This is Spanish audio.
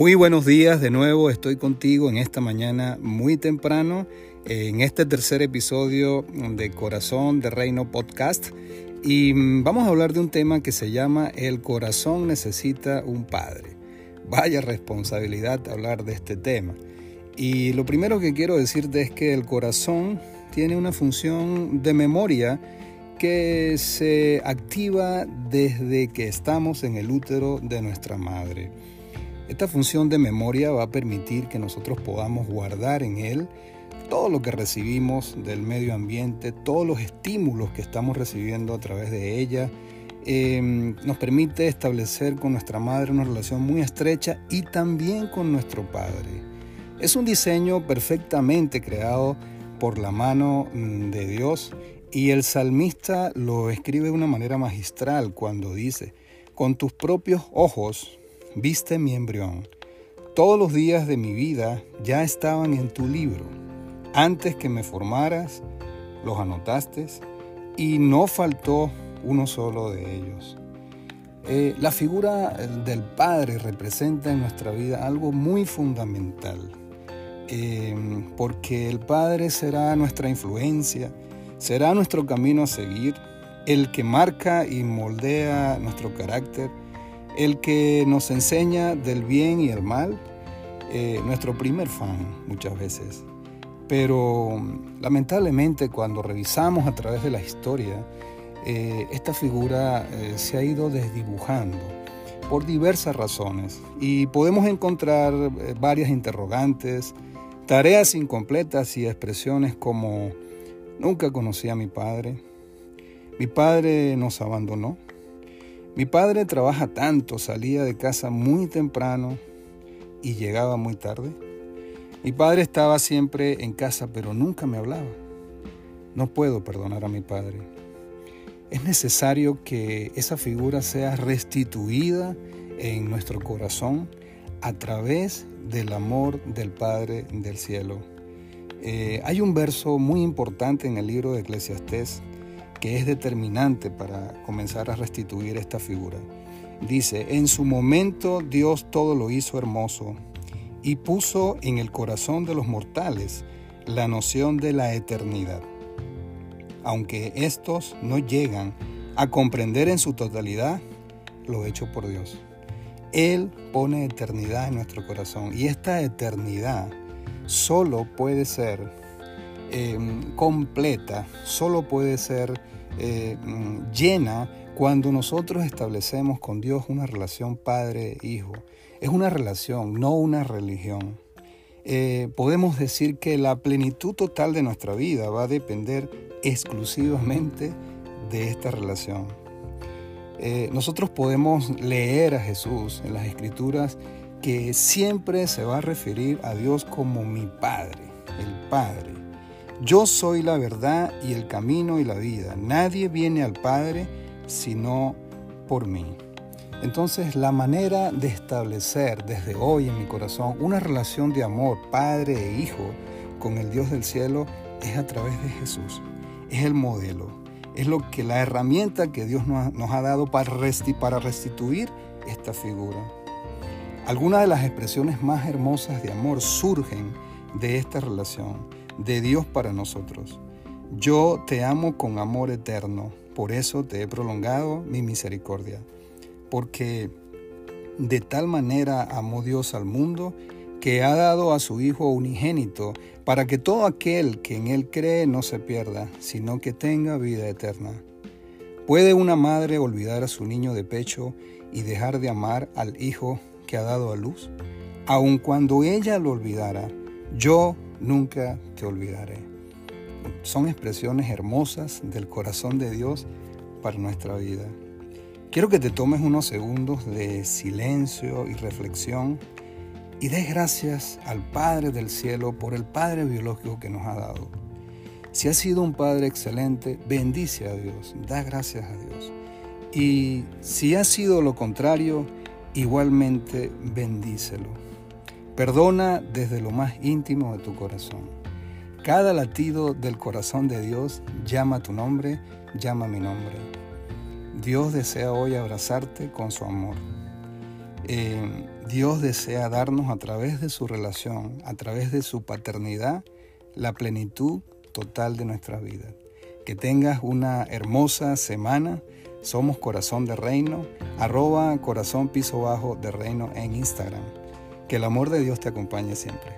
Muy buenos días de nuevo, estoy contigo en esta mañana muy temprano, en este tercer episodio de Corazón de Reino Podcast y mm, vamos a hablar de un tema que se llama El corazón necesita un padre. Vaya responsabilidad hablar de este tema. Y lo primero que quiero decirte es que el corazón tiene una función de memoria que se activa desde que estamos en el útero de nuestra madre. Esta función de memoria va a permitir que nosotros podamos guardar en él todo lo que recibimos del medio ambiente, todos los estímulos que estamos recibiendo a través de ella. Em, nos permite establecer con nuestra madre una relación muy estrecha y también con nuestro padre. Es un diseño perfectamente creado por la mano mm, de Dios y el salmista lo escribe de una manera magistral cuando dice, con tus propios ojos viste mi embrión. Todos los días de mi vida ya estaban en tu libro. Antes que me formaras, los anotaste y no faltó uno solo de ellos. Eh, la figura del Padre representa en nuestra vida algo muy fundamental, eh, porque el Padre será nuestra influencia, será nuestro camino a seguir, el que marca y moldea nuestro carácter, el que nos enseña del bien y el mal, eh, nuestro primer fan muchas veces. Pero lamentablemente cuando revisamos a través de la historia, eh, esta figura eh, se ha ido desdibujando por diversas razones. Y podemos encontrar varias interrogantes, tareas incompletas y expresiones como nunca conocí a mi padre, mi padre nos abandonó, mi padre trabaja tanto, salía de casa muy temprano y llegaba muy tarde. Mi padre estaba siempre en casa, pero nunca me hablaba. No puedo perdonar a mi padre. Es necesario que esa figura sea restituida en nuestro corazón a través del amor del Padre del cielo. Eh, hay un verso muy importante en el libro de Eclesiastés que es determinante para comenzar a restituir esta figura. Dice, en su momento Dios todo lo hizo hermoso y puso en el corazón de los mortales la noción de la eternidad. Aunque estos no llegan a comprender en su totalidad lo hecho por Dios. Él pone eternidad en nuestro corazón y esta eternidad solo puede ser em, completa, solo puede ser eh, mm, llena cuando nosotros establecemos con Dios una relación padre-hijo. Es una relación, no una religión. Eh, podemos decir que la plenitud total de nuestra vida va a depender exclusivamente de esta relación. Eh, nosotros podemos leer a Jesús en las escrituras que siempre se va a referir a Dios como mi Padre, el Padre. Yo soy la verdad y el camino y la vida. Nadie viene al Padre sino por mí. Entonces la manera de establecer desde hoy en mi corazón una relación de amor, Padre e Hijo, con el Dios del cielo es a través de Jesús. Es el modelo. Es lo que la herramienta que Dios nos ha dado para restituir esta figura. Algunas de las expresiones más hermosas de amor surgen de esta relación de Dios para nosotros. Yo te amo con amor eterno, por eso te he prolongado mi misericordia, porque de tal manera amó Dios al mundo que ha dado a su Hijo unigénito, para que todo aquel que en Él cree no se pierda, sino que tenga vida eterna. ¿Puede una madre olvidar a su niño de pecho y dejar de amar al Hijo que ha dado a luz? Aun cuando ella lo olvidara, yo nunca te olvidaré. Son expresiones hermosas del corazón de Dios para nuestra vida. Quiero que te tomes unos segundos de silencio y reflexión y des gracias al Padre del cielo por el Padre biológico que nos ha dado. Si ha sido un Padre excelente, bendice a Dios, da gracias a Dios. Y si ha sido lo contrario, igualmente bendícelo. Perdona desde lo más íntimo de tu corazón. Cada latido del corazón de Dios llama tu nombre, llama mi nombre. Dios desea hoy abrazarte con su amor. eh, Dios desea darnos a través de su relación, a través de su paternidad, la plenitud total de nuestra vida. Que tengas una hermosa semana. Somos Corazón de Reino, arroba corazón piso bajo de reino en Instagram. Que el amor de Dios te acompañe siempre.